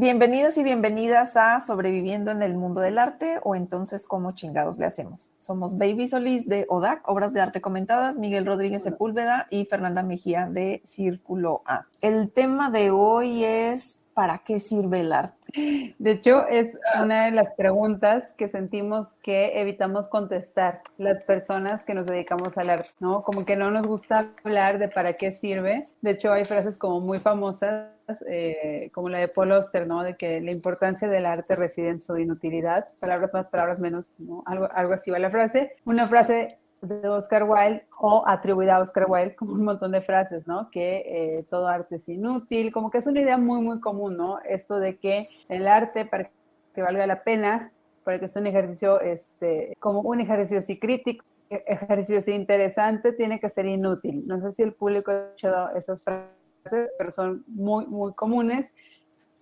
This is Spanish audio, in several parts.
Bienvenidos y bienvenidas a Sobreviviendo en el Mundo del Arte o entonces cómo chingados le hacemos. Somos Baby Solís de ODAC, Obras de Arte Comentadas, Miguel Rodríguez Sepúlveda y Fernanda Mejía de Círculo A. El tema de hoy es ¿para qué sirve el arte? De hecho, es una de las preguntas que sentimos que evitamos contestar las personas que nos dedicamos al arte, ¿no? Como que no nos gusta hablar de para qué sirve. De hecho, hay frases como muy famosas eh, como la de Paul Oster, ¿no? De que la importancia del arte reside en su inutilidad, palabras más, palabras menos, ¿no? Algo, algo así va la frase. Una frase de Oscar Wilde o atribuida a Oscar Wilde, como un montón de frases, ¿no? Que eh, todo arte es inútil, como que es una idea muy, muy común, ¿no? Esto de que el arte, para que valga la pena, para que sea un ejercicio, este, como un ejercicio sí crítico, ejercicio sí interesante, tiene que ser inútil. No sé si el público ha escuchado esas frases pero son muy, muy comunes.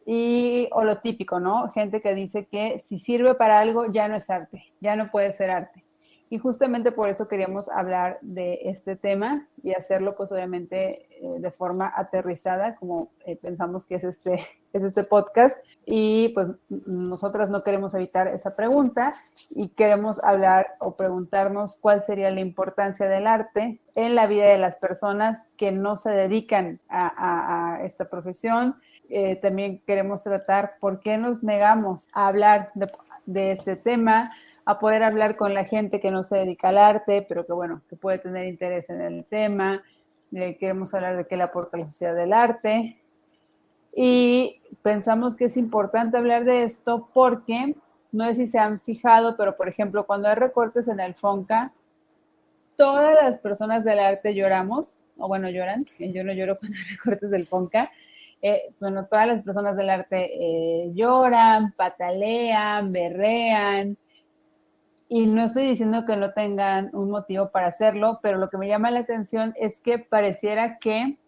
Y, o lo típico, ¿no? Gente que dice que si sirve para algo ya no es arte, ya no puede ser arte. Y justamente por eso queríamos hablar de este tema y hacerlo pues obviamente eh, de forma aterrizada, como eh, pensamos que es este, es este podcast. Y pues nosotras no queremos evitar esa pregunta y queremos hablar o preguntarnos cuál sería la importancia del arte en la vida de las personas que no se dedican a, esta profesión. Eh, también queremos tratar por qué nos negamos a hablar de, de este tema, a poder hablar con la gente que no se dedica al arte, pero que bueno, que puede tener interés en el tema. queremos hablar de qué le aporta la sociedad del arte. Y pensamos que es importante hablar de esto porque, no sé si se han fijado, pero por ejemplo, cuando hay recortes en el FONCA, todas las personas del arte lloramos, o bueno, lloran, yo no lloro cuando hay recortes del FONCA, eh, bueno, todas las personas del arte eh, lloran, patalean, berrean, y no estoy diciendo que no tengan un motivo para hacerlo, pero lo que me llama la atención es que pareciera que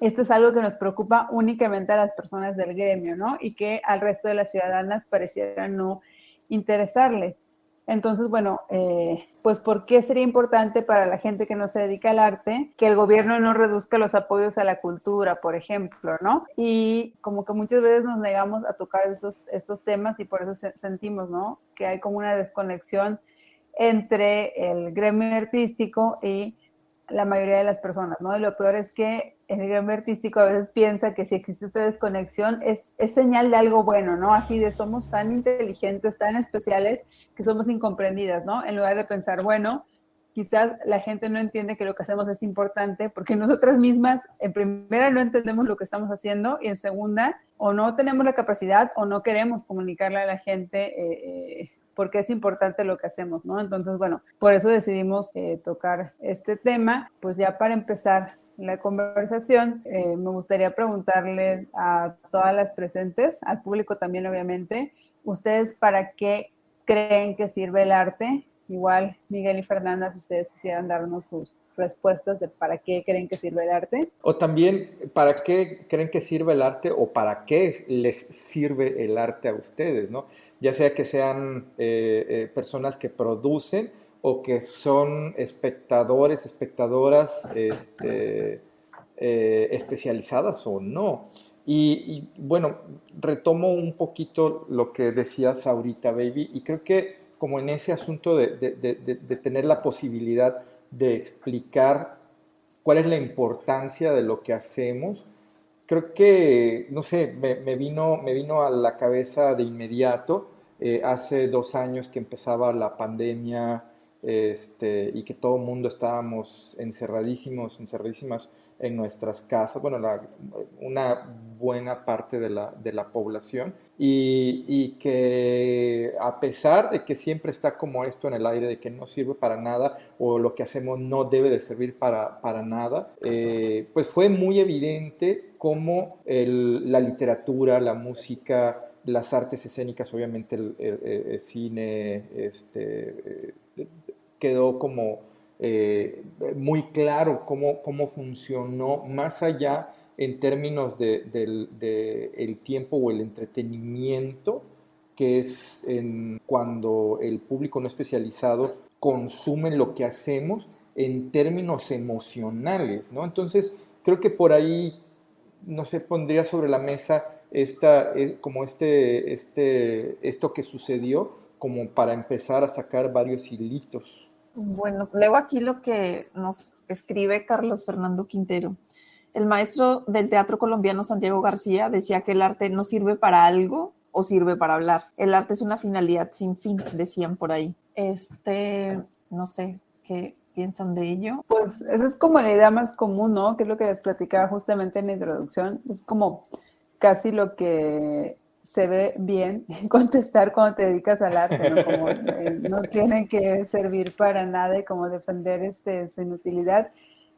esto es algo que nos preocupa únicamente a las personas del gremio, ¿no? Y que al resto de las ciudadanas pareciera no interesarles. Entonces, bueno, eh, pues ¿por qué sería importante para la gente que no se dedica al arte que el gobierno no reduzca los apoyos a la cultura, por ejemplo, ¿no? Y como que muchas veces nos negamos a tocar estos, estos temas y por eso sentimos, ¿no? Que hay como una desconexión entre el gremio artístico y la mayoría de las personas, ¿no? Y lo peor es que el gremio artístico a veces piensa que si existe esta desconexión es, es señal de algo bueno, ¿no? Así de somos tan inteligentes, tan especiales, que somos incomprendidas, ¿no? En lugar de pensar, bueno, quizás la gente no entiende que lo que hacemos es importante porque nosotras mismas, en primera, no entendemos lo que estamos haciendo y en segunda, o no tenemos la capacidad o no queremos comunicarle a la gente. Eh, eh, porque es importante lo que hacemos, ¿no? Entonces, bueno, por eso decidimos eh, tocar este tema. Pues ya para empezar la conversación, eh, me gustaría preguntarles a todas las presentes, al público también obviamente, ¿ustedes para qué creen que sirve el arte? Igual, Miguel y Fernanda, si ustedes quisieran darnos sus respuestas de para qué creen que sirve el arte. O también, ¿para qué creen que sirve el arte o para qué les sirve el arte a ustedes, ¿no? Ya sea que sean eh, eh, personas que producen o que son espectadores, espectadoras este, eh, especializadas o no. Y, bueno, retomo un poquito lo que decías ahorita, baby, y creo que como en ese asunto de, tener la posibilidad de explicar cuál es la importancia de lo que hacemos, creo que, no sé, me, vino, me vino a la cabeza de inmediato, eh, hace dos años que empezaba la pandemia este, y que todo el mundo estábamos encerradísimos, encerradísimas en nuestras casas, bueno, una buena parte de la, de la población, y, y, que a pesar de que siempre está como esto en el aire, de que no sirve para nada o lo que hacemos no debe de servir para, para nada, eh, pues fue muy evidente cómo el, la literatura, la música, las artes escénicas, obviamente el, cine, este, eh, quedó como eh, muy claro cómo, cómo funcionó, más allá en términos del de, el tiempo o el entretenimiento, que es en cuando el público no especializado consume lo que hacemos en términos emocionales, ¿no? Entonces, creo que por ahí, no sé, pondría sobre la mesa esta, eh, como este, este, esto que sucedió, como para empezar a sacar varios hilitos. Bueno, leo aquí lo que nos escribe Carlos Fernando Quintero. El maestro del teatro colombiano Santiago García decía que el arte no sirve para algo o sirve para hablar. El arte es una finalidad sin fin, decían por ahí. Este, no sé, ¿qué piensan de ello? Pues esa es como la idea más común, ¿no? Que es lo que les platicaba justamente en la introducción. Es como casi lo que se ve bien contestar cuando te dedicas al arte, ¿no? Como, eh, no tiene que servir para nada y como defender este, su inutilidad.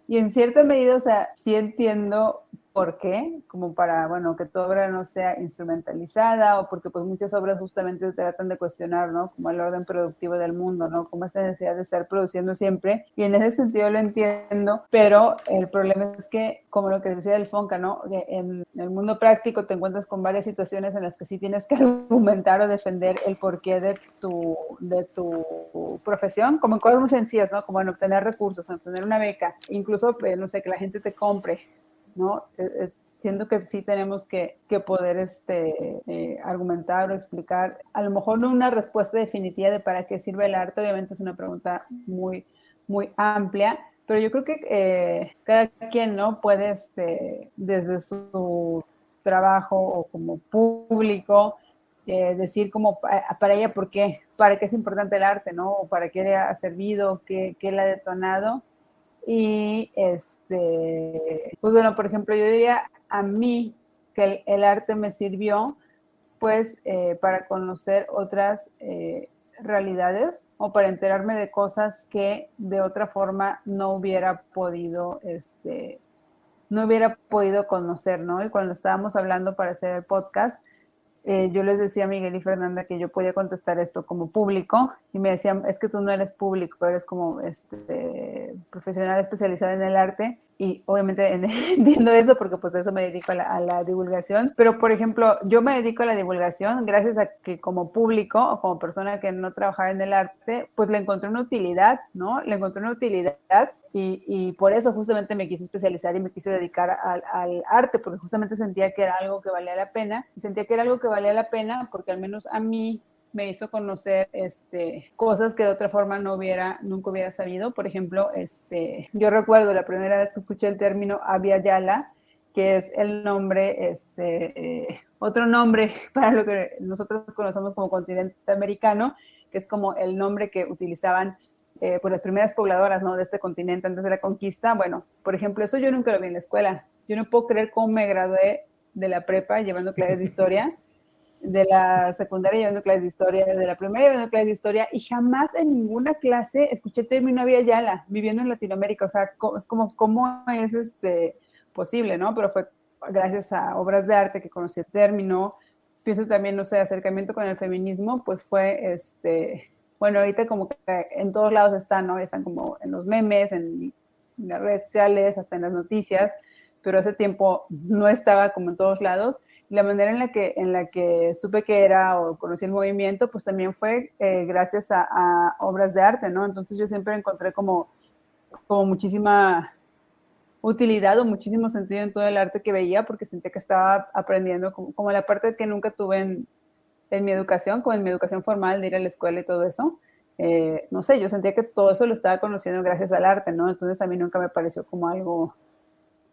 Y en cierta medida, o sea, sí entiendo ¿Por qué? Como para, bueno, que tu obra no sea instrumentalizada o porque pues muchas obras justamente tratan de cuestionar, ¿no? Como el orden productivo del mundo, ¿no? Como esa necesidad de estar produciendo siempre. Y en ese sentido lo entiendo, pero el problema es que, como lo que decía del Fonca, ¿no? En el mundo práctico te encuentras con varias situaciones en las que sí tienes que argumentar o defender el porqué de tu, de tu profesión, como en cosas muy sencillas, ¿no? Como en obtener recursos, en obtener una beca, incluso, eh, no sé, que la gente te compre ¿no? Eh, eh, siento que sí tenemos que, poder este, eh, argumentar o explicar, a lo mejor no una respuesta definitiva de para qué sirve el arte, obviamente es una pregunta muy, muy amplia, pero yo creo que cada quien no puede este, desde su trabajo o como público decir como para ella por qué, para qué es importante el arte, ¿no? O para qué le ha servido, qué, qué le ha detonado y este, pues bueno, por ejemplo, yo diría a mí que el, arte me sirvió pues eh, para conocer otras eh, realidades o para enterarme de cosas que de otra forma no hubiera podido, este, no hubiera podido conocer, ¿no? Y cuando estábamos hablando para hacer el podcast, eh, yo les decía a Miguel y Fernanda que yo podía contestar esto como público y me decían, es que tú no eres público, eres como este, profesional especializado en el arte y obviamente entiendo eso porque pues eso me dedico a la, a la, divulgación, pero por ejemplo, yo me dedico a la divulgación gracias a que como público o como persona que no trabajaba en el arte, pues le encontré una utilidad, ¿no? Le encontré una utilidad y, y, por eso justamente me quise especializar y me quise dedicar al, al, arte, porque justamente sentía que era algo que valía la pena, y sentía que era algo que valía la pena porque al menos a mí me hizo conocer este, cosas que de otra forma no hubiera, nunca hubiera sabido. Por ejemplo, este, yo recuerdo la primera vez que escuché el término Avia Yala, que es el nombre, este, eh, otro nombre para lo que nosotros conocemos como continente americano, que es como el nombre que utilizaban eh, por las primeras pobladoras ¿no? de este continente antes de la conquista. Bueno, por ejemplo, eso yo nunca lo vi en la escuela. Yo no puedo creer cómo me gradué de la prepa llevando clases de historia, de la secundaria llevando clases de historia, de la primaria llevando clases de historia, y jamás en ninguna clase escuché el término Vía Yala, viviendo en Latinoamérica. O sea, es como, ¿cómo es este posible, no? Pero fue gracias a obras de arte que conocí el término. Pienso también, no sé, acercamiento con el feminismo, pues fue este bueno, ahorita como que en todos lados están, ¿no? Están como en los memes, en, las redes sociales, hasta en las noticias, pero hace tiempo no estaba como en todos lados. Y la manera en la que, en la que supe que era o conocí el movimiento, pues también fue eh, gracias a, obras de arte, ¿no? Entonces yo siempre encontré como, como muchísima utilidad o muchísimo sentido en todo el arte que veía porque sentía que estaba aprendiendo como, como la parte que nunca tuve en, en mi educación, como en mi educación formal, de ir a la escuela y todo eso, eh, no sé, yo sentía que todo eso lo estaba conociendo gracias al arte, ¿no? Entonces a mí nunca me pareció como algo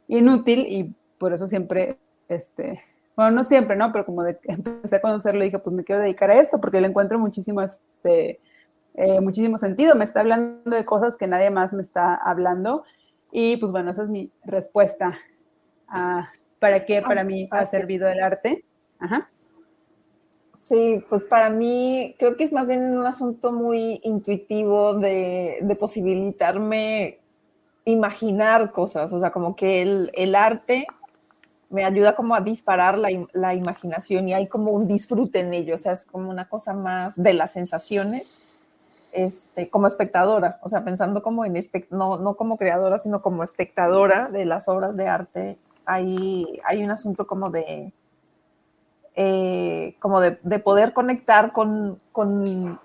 inútil y por eso siempre, este, bueno, no siempre, ¿no? Pero como de, empecé a conocerlo, dije, pues me quiero dedicar a esto porque le encuentro muchísimo, este, eh, muchísimo sentido. Me está hablando de cosas que nadie más me está hablando y pues bueno, esa es mi respuesta a para qué para mí ha servido el arte. Ajá. Sí, pues para mí creo que es más bien un asunto muy intuitivo de, posibilitarme imaginar cosas, o sea, como que el, arte me ayuda como a disparar la, imaginación y hay como un disfrute en ello, o sea, es como una cosa más de las sensaciones, este, como espectadora, o sea, pensando como en, no, no como creadora, sino como espectadora de las obras de arte, hay, hay un asunto como de eh, como de, poder conectar con,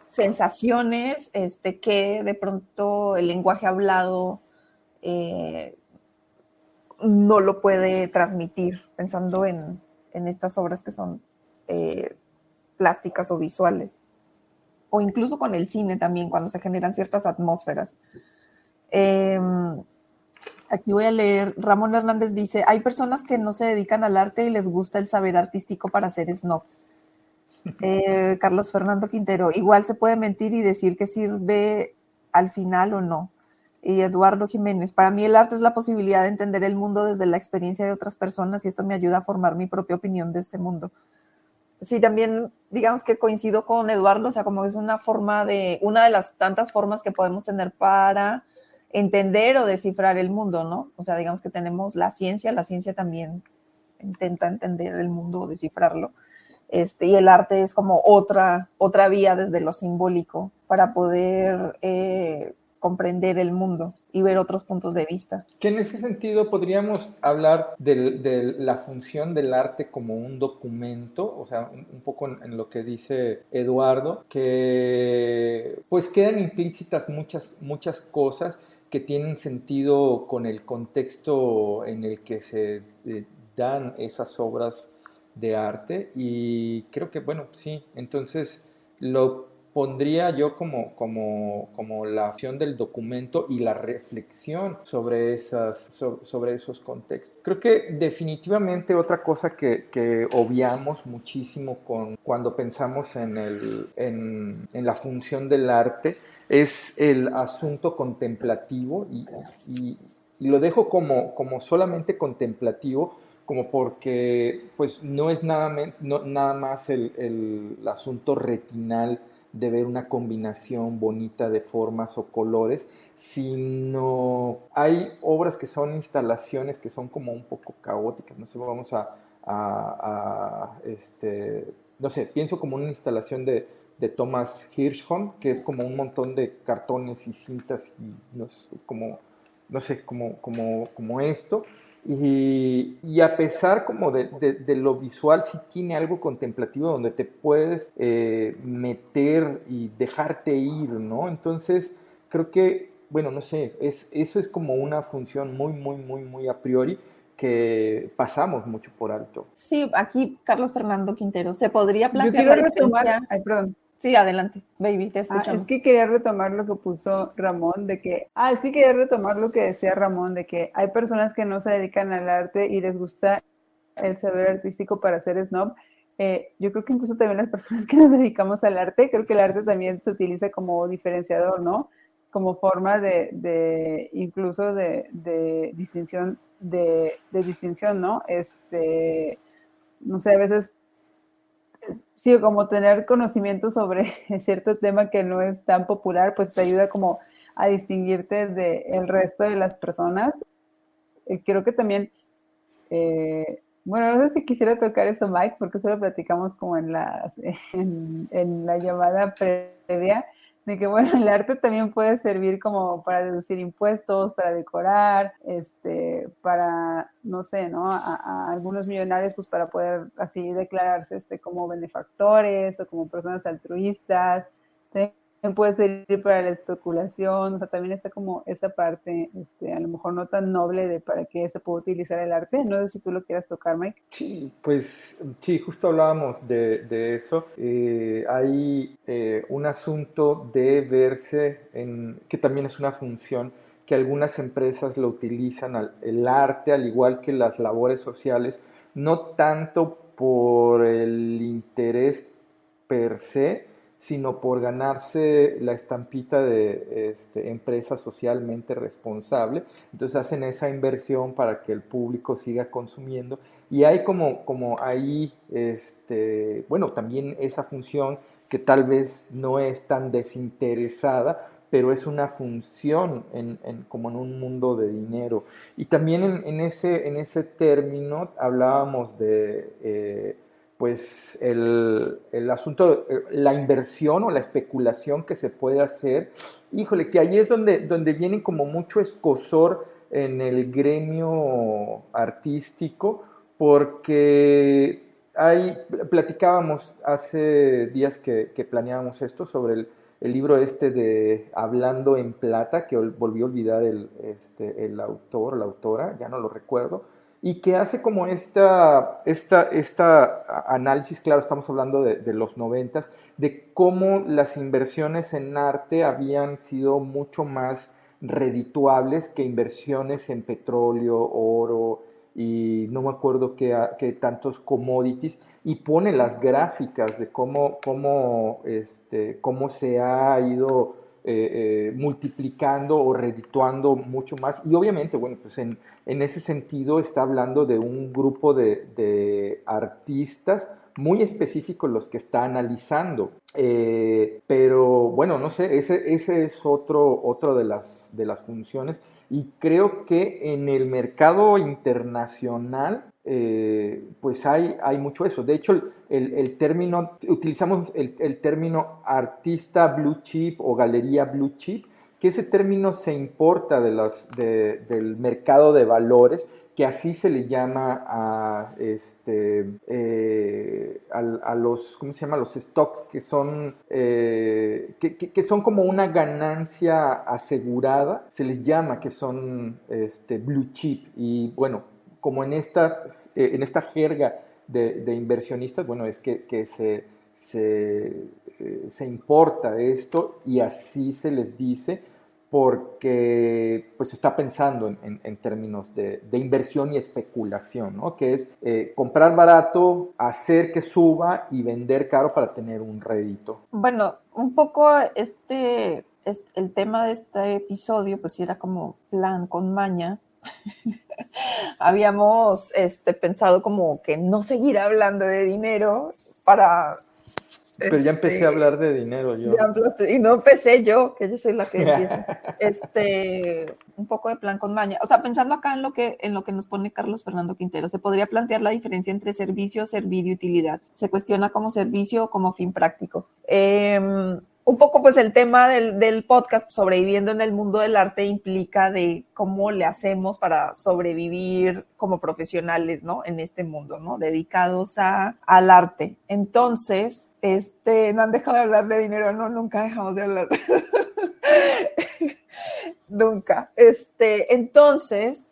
sensaciones este, que de pronto el lenguaje hablado eh, no lo puede transmitir, pensando en, en estas obras que son eh, plásticas o visuales, o incluso con el cine también, cuando se generan ciertas atmósferas. Aquí voy a leer, Ramón Hernández dice, hay personas que no se dedican al arte y les gusta el saber artístico para ser snob. Eh, Carlos Fernando Quintero, igual se puede mentir y decir que sirve al final o no. Y Eduardo Jiménez, para mí el arte es la posibilidad de entender el mundo desde la experiencia de otras personas y esto me ayuda a formar mi propia opinión de este mundo. Sí, también digamos que coincido con Eduardo, o sea, como es una forma de, una de las tantas formas que podemos tener para entender o descifrar el mundo, ¿no? O sea, digamos que tenemos la ciencia, la ciencia también intenta entender el mundo o descifrarlo. Este, y el arte es como otra, otra vía desde lo simbólico para poder eh, comprender el mundo y ver otros puntos de vista. Que en ese sentido podríamos hablar de, la función del arte como un documento, o sea, un, poco en, lo que dice Eduardo, que pues quedan implícitas muchas, muchas cosas que tienen sentido con el contexto en el que se eh, dan esas obras de arte y creo que bueno, sí, entonces lo pondría yo como, como, como la acción del documento y la reflexión sobre, esas, sobre esos contextos. Creo que definitivamente otra cosa que, que obviamos muchísimo con, cuando pensamos en, el, en, en, la función del arte es el asunto contemplativo y, y, y lo dejo como, como solamente contemplativo como porque pues no es nada, no, nada más el, el, asunto retinal de ver una combinación bonita de formas o colores, sino hay obras que son instalaciones que son como un poco caóticas, no sé, vamos a, este, no sé, pienso como una instalación de, de Thomas Hirschhorn, que es como un montón de cartones y cintas y no sé, como, no sé, como, como, como esto, y, a pesar como de, de, lo visual, sí tiene algo contemplativo donde te puedes eh, meter y dejarte ir, ¿no? Entonces, creo que, bueno, no sé, es, eso es como una función muy, muy, muy, muy a priori que pasamos mucho por alto. Sí, aquí Carlos Fernando Quintero, se podría plantear... Yo quiero retomar, ay, perdón, Sí, adelante, baby, te escuchamos. Ah, es que quería retomar lo que puso Ramón, de que, ah, es que quería retomar lo que decía Ramón, de que hay personas que no se dedican al arte y les gusta el saber artístico para ser snob. Eh, yo creo que incluso también las personas que nos dedicamos al arte, creo que el arte también se utiliza como diferenciador, ¿no? Como forma de, de incluso de, de distinción, de, de distinción, ¿no? Este, no sé, a veces sí, como tener conocimiento sobre cierto tema que no es tan popular, pues te ayuda como a distinguirte del resto de las personas. Creo que también, eh, bueno, no sé si quisiera tocar eso, Mike, porque eso lo platicamos como en, las, en la llamada previa, de que bueno, el arte también puede servir como para deducir impuestos, para decorar, este, para, no sé, ¿no? A, algunos millonarios, pues para poder así declararse este, como benefactores o como personas altruistas puede servir para la especulación, o sea, también está como esa parte, este, a lo mejor no tan noble de para qué se puede utilizar el arte. No sé si tú lo quieras tocar, Mike. Sí, pues sí, justo hablábamos de, de eso. Eh, hay eh, un asunto de verse en, que también es una función que algunas empresas lo utilizan, el arte, al igual que las labores sociales, no tanto por el interés per se, sino por ganarse la estampita de este, empresa socialmente responsable. Entonces hacen esa inversión para que el público siga consumiendo. Y hay como, como ahí, este, bueno, también esa función que tal vez no es tan desinteresada, pero es una función como en un mundo de dinero. Y también en, ese, en ese término hablábamos de... Eh, pues el, asunto, eh, la inversión o la especulación que se puede hacer, híjole, que ahí es donde, donde viene como mucho escosor en el gremio artístico, porque hay, platicábamos hace días que, planeábamos esto sobre el, libro este de Hablando en Plata, que volvió a olvidar el, este, el autor, la autora, ya no lo recuerdo, y que hace como esta, esta, esta análisis, claro, estamos hablando de, los noventas, de cómo las inversiones en arte habían sido mucho más redituables que inversiones en petróleo, oro y no me acuerdo qué, qué tantos commodities y pone las gráficas de cómo, cómo, este, cómo se ha ido eh, eh, multiplicando o redituando mucho más. Y obviamente, bueno, pues en, en ese sentido está hablando de un grupo de, artistas muy específicos los que está analizando. Eh, pero bueno, no sé, ese, es otro, otro de, las, de las funciones. Y creo que en el mercado internacional eh, pues hay, hay mucho eso. De hecho, el, término, utilizamos el, término artista blue chip o galería blue chip, que ese término se importa de del mercado de valores, que así se le llama a, este, eh, a, los, ¿cómo se llama? Los stocks, que son, eh, que, son como una ganancia asegurada, se les llama que son este, blue chip. Y bueno, como en esta, eh, en esta jerga de, inversionistas, bueno, es que, se, eh, se, importa esto y así se les dice porque pues está pensando en, términos de, inversión y especulación, ¿no? que es eh, comprar barato, hacer que suba y vender caro para tener un rédito. Bueno, un poco este, este el tema de este episodio pues era como plan con maña, habíamos este, pensado como que no seguir hablando de dinero para... Pero ya empecé a este, hablar de dinero yo. y no empecé yo, que yo soy la que empieza. este, un poco de plan con maña. O sea, pensando acá en lo, que, en lo que nos pone Carlos Fernando Quintero, se podría plantear la diferencia entre servicio, servir y utilidad. Se cuestiona como servicio o como fin práctico. Eh, un poco pues el tema del, podcast sobreviviendo en el mundo del arte implica de cómo le hacemos para sobrevivir como profesionales, ¿no? En este mundo, ¿no? Dedicados a, al arte. Entonces, este, no han dejado de hablar de dinero, no, nunca dejamos de hablar. nunca. Este, entonces,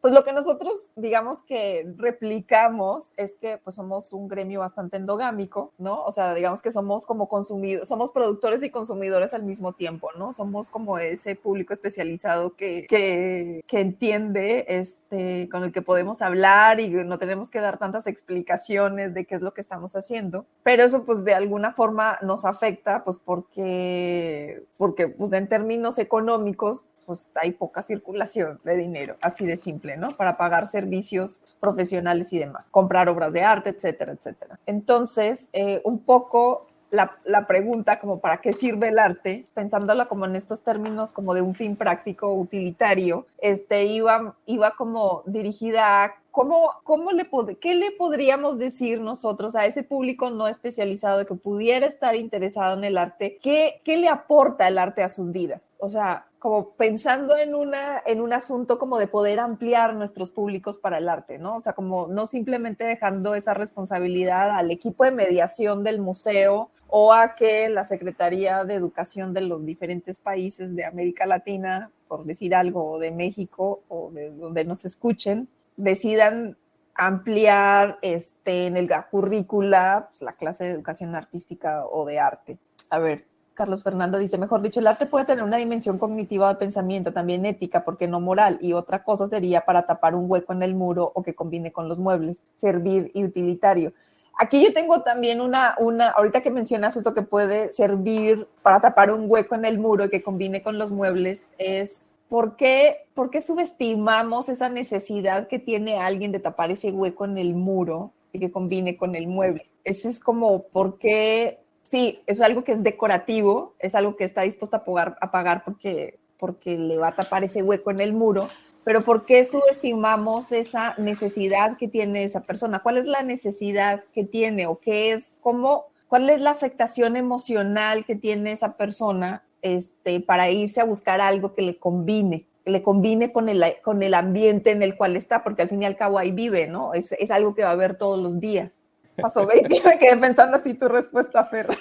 pues lo que nosotros, digamos que replicamos es que pues somos un gremio bastante endogámico, ¿no? O sea, digamos que somos como consumidores, somos productores y consumidores al mismo tiempo, ¿no? Somos como ese público especializado que, que, que entiende, este, con el que podemos hablar y no tenemos que dar tantas explicaciones de qué es lo que estamos haciendo, pero eso pues de alguna forma nos afecta, pues porque, porque pues en términos económicos, pues hay poca circulación de dinero, así de simple, ¿no? Para pagar servicios profesionales y demás, comprar obras de arte, etcétera, etcétera. Entonces, eh, un poco la, la, pregunta como para qué sirve el arte, pensándola como en estos términos como de un fin práctico, utilitario, este, iba, iba como dirigida a cómo, cómo le, qué le podríamos decir nosotros a ese público no especializado que pudiera estar interesado en el arte, qué, qué le aporta el arte a sus vidas. O sea, como pensando en, una, en un asunto como de poder ampliar nuestros públicos para el arte, ¿no? O sea, como no simplemente dejando esa responsabilidad al equipo de mediación del museo o a que la Secretaría de Educación de los diferentes países de América Latina, por decir algo, o de México o de donde nos escuchen, decidan ampliar este, en el currícula pues, la clase de educación artística o de arte. A ver, Carlos Fernando dice, mejor dicho, el arte puede tener una dimensión cognitiva de pensamiento, también ética, porque no moral, y otra cosa sería para tapar un hueco en el muro o que combine con los muebles, servir y utilitario. Aquí yo tengo también una, una, ahorita que mencionas eso que puede servir para tapar un hueco en el muro y que combine con los muebles, es ¿por qué, ¿por qué subestimamos esa necesidad que tiene alguien de tapar ese hueco en el muro y que combine con el mueble? Ese es como, ¿por qué sí, es algo que es decorativo, es algo que está dispuesto a pagar, a pagar porque, porque le va a tapar ese hueco en el muro, pero ¿por qué subestimamos esa necesidad que tiene esa persona? ¿Cuál es la necesidad que tiene o qué es, cómo, cuál es la afectación emocional que tiene esa persona este, para irse a buscar algo que le combine? que le combine con el, con el ambiente en el cual está, porque al fin y al cabo ahí vive, ¿no? Es, es algo que va a ver todos los días pasó, baby? Me quedé pensando así tu respuesta, Fer.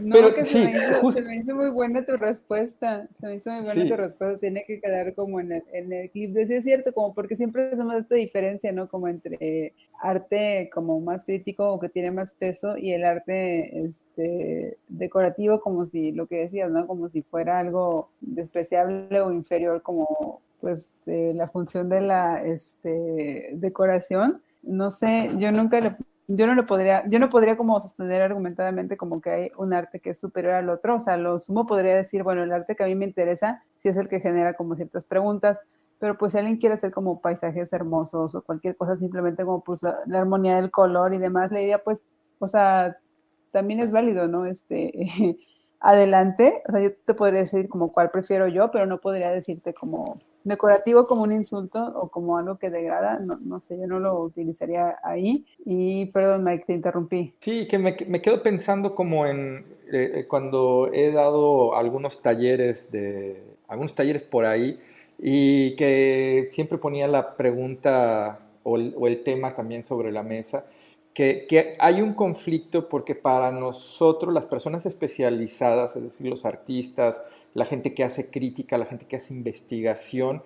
No, Pero, que se, me hizo, muy buena tu respuesta. Se me hizo muy buena tu respuesta. Tiene que quedar como en el, en el clip. De es cierto, como porque siempre hacemos esta diferencia, ¿no? Como entre arte como más crítico o que tiene más peso y el arte este, decorativo, como si lo que decías, ¿no? Como si fuera algo despreciable o inferior, como pues la función de la este, decoración. No sé, yo nunca le yo no lo podría, yo no podría como sostener argumentadamente como que hay un arte que es superior al otro, o sea, lo sumo podría decir, bueno, el arte que a mí me interesa, si es el que genera como ciertas preguntas, pero pues si alguien quiere hacer como paisajes hermosos o cualquier cosa, simplemente como pues la, la armonía del color y demás, le diría pues, o sea, también es válido, ¿no? Este, adelante, o sea, yo te podría decir como cuál prefiero yo, pero no podría decirte como decorativo como un insulto o como algo que degrada, no, no sé, yo no lo utilizaría ahí. Y perdón, Mike, te interrumpí. Sí, que me, quedo pensando como en eh, eh, cuando he dado algunos talleres de algunos talleres por ahí y que siempre ponía la pregunta el, o el tema también sobre la mesa que, hay un conflicto porque para nosotros, las personas especializadas, es decir, los artistas, la gente que hace crítica, la gente que hace investigación,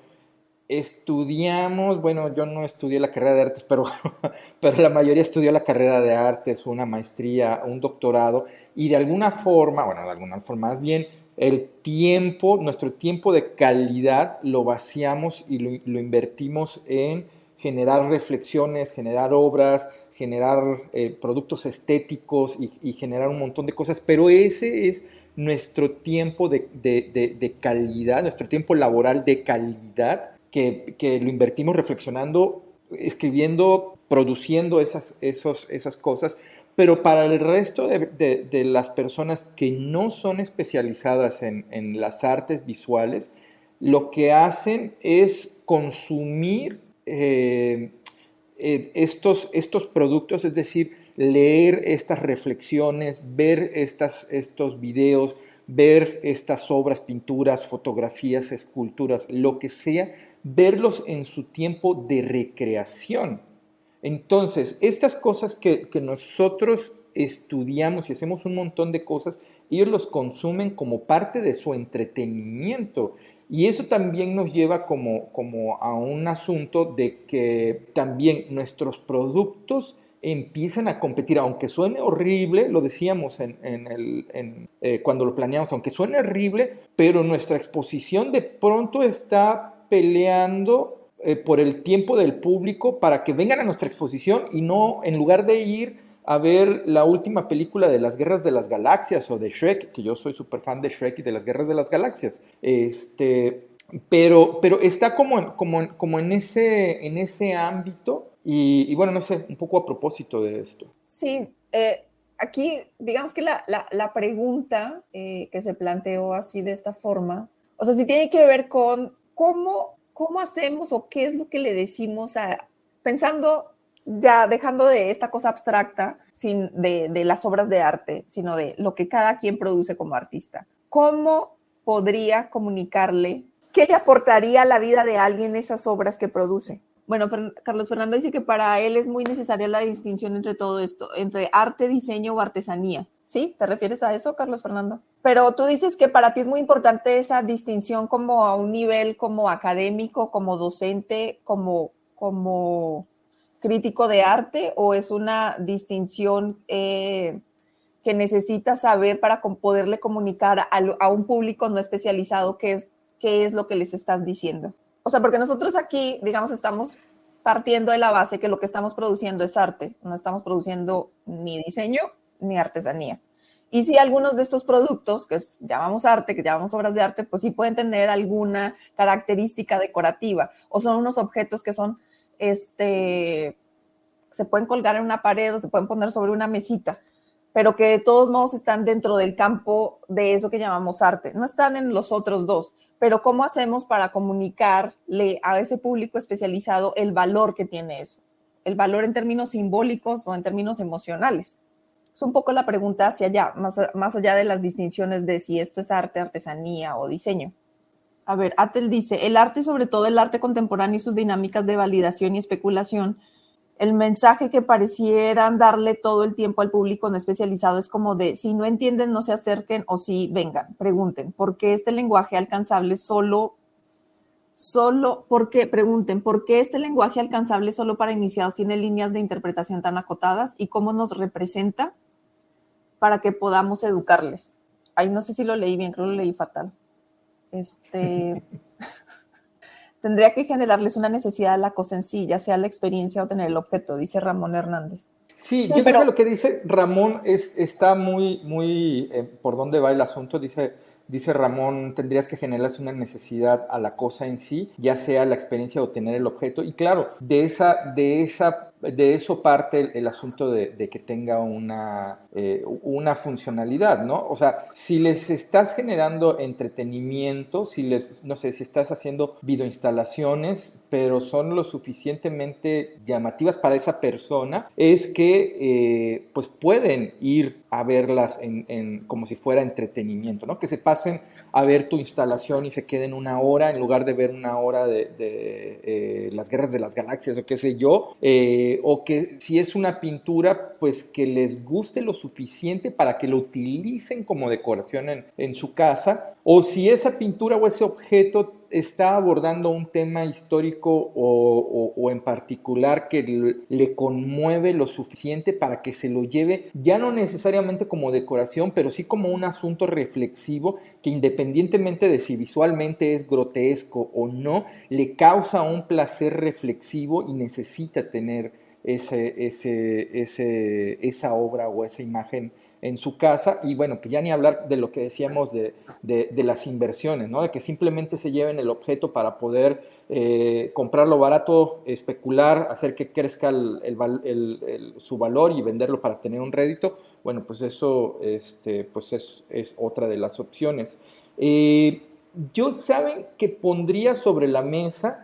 estudiamos, bueno, yo no estudié la carrera de artes, pero, pero la mayoría estudió la carrera de artes, una maestría, un doctorado, y de alguna forma, bueno, de alguna forma más bien, el tiempo, nuestro tiempo de calidad lo vaciamos y lo, lo invertimos en generar reflexiones, generar obras, generar eh, productos estéticos y, generar un montón de cosas, pero ese es nuestro tiempo de, calidad, nuestro tiempo laboral de calidad, que, lo invertimos reflexionando, escribiendo, produciendo esas, esos, esas cosas, pero para el resto de, las personas que no son especializadas en, las artes visuales, lo que hacen es consumir eh, eh, estos, estos productos, es decir, leer estas reflexiones, ver estas, estos videos, ver estas obras, pinturas, fotografías, esculturas, lo que sea, verlos en su tiempo de recreación. Entonces, estas cosas que, que nosotros estudiamos y hacemos un montón de cosas, ellos los consumen como parte de su entretenimiento. Y eso también nos lleva como, como a un asunto de que también nuestros productos empiezan a competir, aunque suene horrible, lo decíamos en, el, eh, cuando lo planeamos, aunque suene horrible, pero nuestra exposición de pronto está peleando eh, por el tiempo del público para que vengan a nuestra exposición y no, en lugar de ir a ver la última película de las Guerras de las Galaxias o de Shrek, que yo soy súper fan de Shrek y de las Guerras de las Galaxias. Este, pero, pero está como en, como como en, ese, en ese ámbito y, bueno, no sé, un poco a propósito de esto. Sí, eh, aquí digamos que la, la, pregunta eh, que se planteó así de esta forma, o sea, si tiene que ver con cómo, cómo hacemos o qué es lo que le decimos a, pensando ya dejando de esta cosa abstracta sin, de, de, las obras de arte, sino de lo que cada quien produce como artista. ¿Cómo podría comunicarle qué le aportaría a la vida de alguien esas obras que produce? Bueno, Carlos Fernando dice que para él es muy necesaria la distinción entre todo esto, entre arte, diseño o artesanía. ¿Sí? ¿Te refieres a eso, Carlos Fernando? Pero tú dices que para ti es muy importante esa distinción como a un nivel como académico, como docente, como, como crítico de arte o es una distinción eh, que necesita saber para poderle comunicar a, un público no especializado qué es, qué es lo que les estás diciendo? O sea, porque nosotros aquí, digamos, estamos partiendo de la base que lo que estamos produciendo es arte, no estamos produciendo ni diseño ni artesanía. Y si algunos de estos productos, que llamamos arte, que llamamos obras de arte, pues sí pueden tener alguna característica decorativa o son unos objetos que son este, se pueden colgar en una pared o se pueden poner sobre una mesita, pero que de todos modos están dentro del campo de eso que llamamos arte. No están en los otros dos, pero ¿cómo hacemos para comunicarle a ese público especializado el valor que tiene eso? El valor en términos simbólicos o en términos emocionales. Es un poco la pregunta hacia allá, más, más allá de las distinciones de si esto es arte, artesanía o diseño. A ver, Atel dice, el arte, sobre todo el arte contemporáneo y sus dinámicas de validación y especulación, el mensaje que parecieran darle todo el tiempo al público no especializado es como de si no entienden, no se acerquen o si vengan, pregunten, ¿por qué este lenguaje alcanzable solo, solo, por qué, pregunten, ¿por qué este lenguaje alcanzable solo para iniciados tiene líneas de interpretación tan acotadas y cómo nos representa para que podamos educarles? Ahí no sé si lo leí bien, creo que lo leí fatal. Este. tendría que generarles una necesidad a la cosa en sí, ya sea la experiencia o tener el objeto, dice Ramón Hernández. Sí, yo creo que lo que dice Ramón es, está muy, muy eh, por dónde va el asunto. Dice, dice Ramón, tendrías que generarles una necesidad a la cosa en sí, ya sea la experiencia o tener el objeto. Y claro, de esa, de esa de eso parte el, asunto de, que tenga una, eh, una funcionalidad, ¿no? O sea, si les estás generando entretenimiento, si les, no sé, si estás haciendo videoinstalaciones, pero son lo suficientemente llamativas para esa persona, es que eh, pues pueden ir a verlas en, como si fuera entretenimiento, ¿no? Que se pasen a ver tu instalación y se queden una hora en lugar de ver una hora de, eh, las guerras de las galaxias o qué sé yo, o que si es una pintura, pues que les guste lo suficiente para que lo utilicen como decoración en, en su casa, o si esa pintura o ese objeto está abordando un tema histórico o, en particular que le conmueve lo suficiente para que se lo lleve, ya no necesariamente como decoración, pero sí como un asunto reflexivo que independientemente de si visualmente es grotesco o no, le causa un placer reflexivo y necesita tener ese, ese, esa obra o esa imagen en su casa y bueno, que ya ni hablar de lo que decíamos de, las inversiones, ¿no? De que simplemente se lleven el objeto para poder eh, comprarlo barato, especular, hacer que crezca su valor y venderlo para tener un rédito, bueno, pues eso este, pues es, otra de las opciones. Eh, yo saben que pondría sobre la mesa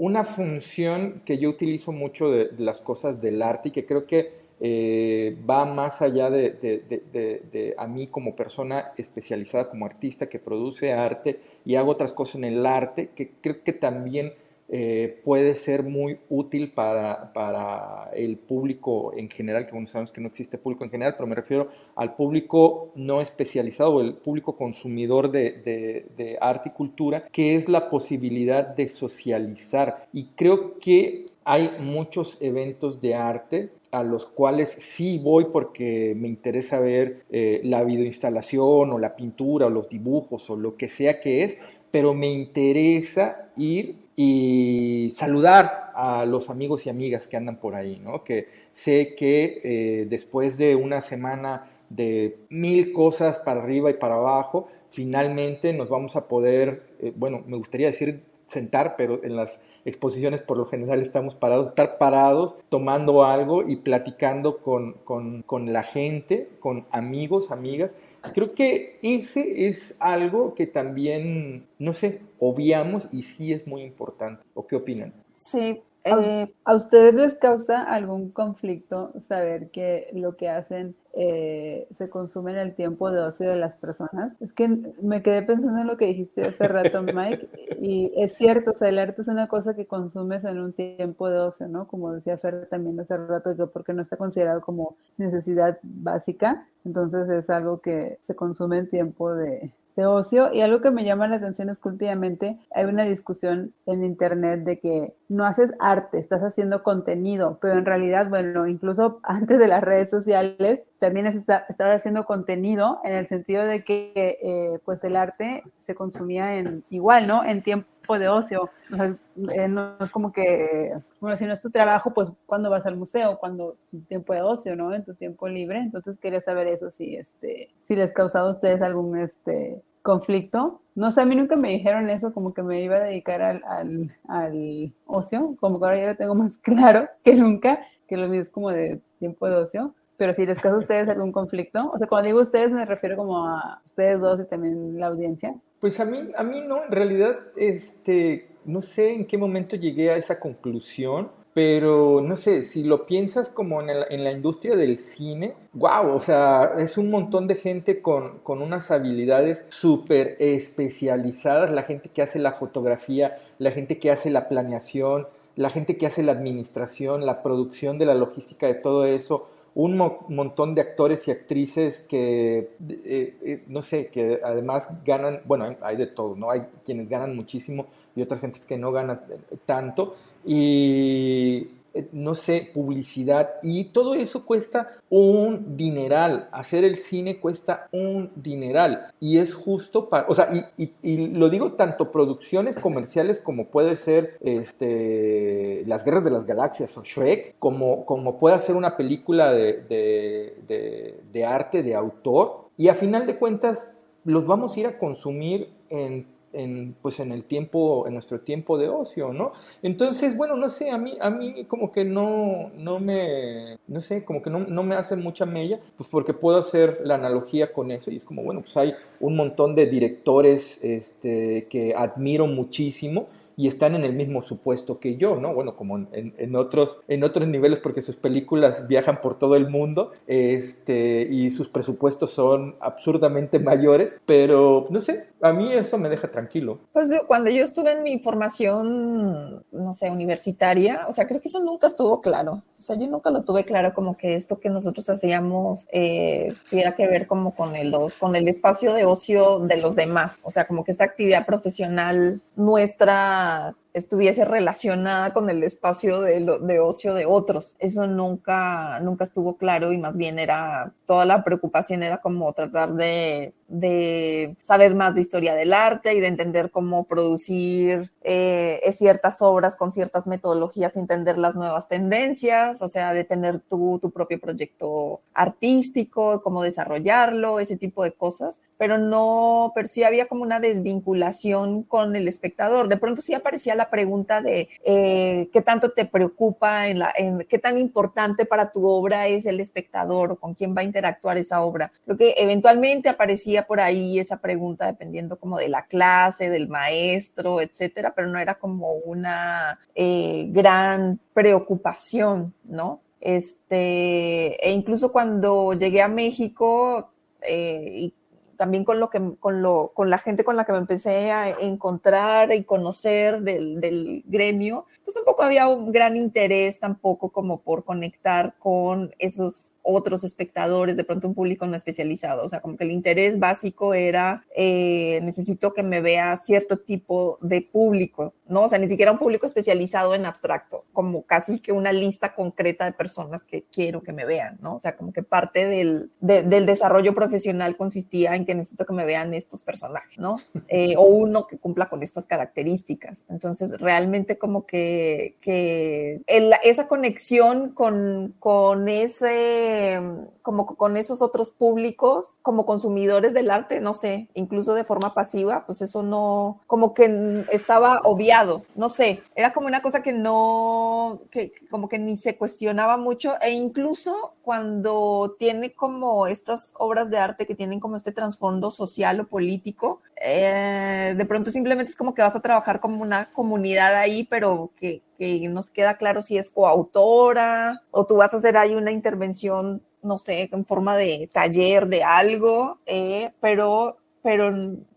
una función que yo utilizo mucho de las cosas del arte y que creo que eh, va más allá de, a mí como persona especializada como artista que produce arte y hago otras cosas en el arte que creo que también eh, puede ser muy útil para, para, el público en general, que bueno, sabemos que no existe público en general, pero me refiero al público no especializado el público consumidor de, de arte y cultura, que es la posibilidad de socializar. Y creo que hay muchos eventos de arte a los cuales sí voy porque me interesa ver eh, la videoinstalación o la pintura o los dibujos o lo que sea que es, pero me interesa ir y saludar a los amigos y amigas que andan por ahí, ¿no? Que sé que eh, después de una semana de mil cosas para arriba y para abajo, finalmente nos vamos a poder, eh, bueno, me gustaría decir sentar, pero en las exposiciones por lo general estamos parados, estar parados tomando algo y platicando con, con, la gente, con amigos, amigas. Creo que ese es algo que también, no sé, obviamos y sí es muy importante. ¿O qué opinan? Sí, eh, ¿A ustedes les causa algún conflicto saber que lo que hacen eh, se consume en el tiempo de ocio de las personas? Es que me quedé pensando en lo que dijiste hace rato, Mike, y es cierto, o sea, el arte es una cosa que consumes en un tiempo de ocio, ¿no? Como decía Fer también hace rato, yo porque no está considerado como necesidad básica, entonces es algo que se consume en tiempo de, ocio. Y algo que me llama la atención es que últimamente hay una discusión en Internet de que no haces arte, estás haciendo contenido, pero en realidad, bueno, incluso antes de las redes sociales, también estás haciendo contenido en el sentido de que eh, pues el arte se consumía en igual, ¿no? En tiempo de ocio. Eh, no es como que, bueno, si no es tu trabajo, pues cuando vas al museo, cuando tiempo de ocio, ¿no? En tu tiempo libre. Entonces quería saber eso, si, este, si les causaba a ustedes algún este, conflicto. No sé, a mí nunca me dijeron eso, como que me iba a dedicar al, al, al ocio, como que ahora ya lo tengo más claro que nunca, que lo mío es como de tiempo de ocio pero si les causa a ustedes algún conflicto, o sea, cuando digo ustedes me refiero como a ustedes dos y también la audiencia. Pues a mí, a mí no, en realidad, este, no sé en qué momento llegué a esa conclusión, pero no sé, si lo piensas como en, la industria del cine, wow, o sea, es un montón de gente con, con unas habilidades súper especializadas, la gente que hace la fotografía, la gente que hace la planeación, la gente que hace la administración, la producción de la logística de todo eso, un montón de actores y actrices que, eh, eh, no sé, que además ganan, bueno, hay de todo, ¿no? Hay quienes ganan muchísimo y otras gentes que no ganan tanto. Y eh, no sé, publicidad y todo eso cuesta un dineral. Hacer el cine cuesta un dineral y es justo para, o sea, y, lo digo tanto producciones comerciales como puede ser este, Las Guerras de las Galaxias o Shrek, como, como puede ser una película de, de, de arte, de autor, y a final de cuentas los vamos a ir a consumir en en, pues en el tiempo, en nuestro tiempo de ocio, ¿no? Entonces, bueno, no sé, a mí, a mí como que no, no me, no sé, como que no, no me hace mucha mella, pues porque puedo hacer la analogía con eso y es como, bueno, pues hay un montón de directores este, que admiro muchísimo, y están en el mismo supuesto que yo, ¿no? Bueno, como en, en, otros, en otros niveles porque sus películas viajan por todo el mundo este, y sus presupuestos son absurdamente mayores, pero no sé, a mí eso me deja tranquilo. Pues cuando yo estuve en mi formación, no sé, universitaria, o sea, creo que eso nunca estuvo claro. O sea, yo nunca lo tuve claro como que esto que nosotros hacíamos eh, tuviera que ver como con el, con el espacio de ocio de los demás. O sea, como que esta actividad profesional nuestra uh, estuviese relacionada con el espacio de, de, ocio de otros. Eso nunca, nunca estuvo claro y más bien era, toda la preocupación era como tratar de de saber más de historia del arte y de entender cómo producir eh, ciertas obras con ciertas metodologías, entender las nuevas tendencias, o sea, de tener tu, tu propio proyecto artístico, cómo desarrollarlo, ese tipo de cosas, pero no, pero sí había como una desvinculación con el espectador. De pronto sí aparecía la pregunta de eh, qué tanto te preocupa, en la, en, qué tan importante para tu obra es el espectador o con quién va a interactuar esa obra. Creo que eventualmente aparecía por ahí esa pregunta dependiendo como de la clase, del maestro, etcétera, pero no era como una eh, gran preocupación, ¿no? Este, e incluso cuando llegué a México eh, y también con lo que con lo con la gente con la que me empecé a encontrar y conocer del, del, gremio, pues tampoco había un gran interés tampoco como por conectar con esos otros espectadores, de pronto un público no especializado. O sea, como que el interés básico era, eh, necesito que me vea cierto tipo de público, ¿no? O sea, ni siquiera un público especializado en abstracto, como casi que una lista concreta de personas que quiero que me vean, ¿no? O sea, como que parte del, del desarrollo profesional consistía en que necesito que me vean estos personajes, ¿no? Eh, o uno que cumpla con estas características. Entonces, realmente como que, que esa conexión con, con ese como con esos otros públicos, como consumidores del arte, no sé, incluso de forma pasiva, pues eso no, como que estaba obviado, no sé, era como una cosa que no, que como que ni se cuestionaba mucho e incluso cuando tiene como estas obras de arte que tienen como este trasfondo social o político, eh, de pronto simplemente es como que vas a trabajar como una comunidad ahí, pero que, que nos queda claro si es coautora o tú vas a hacer ahí una intervención, no sé, en forma de taller de algo, eh, pero pero,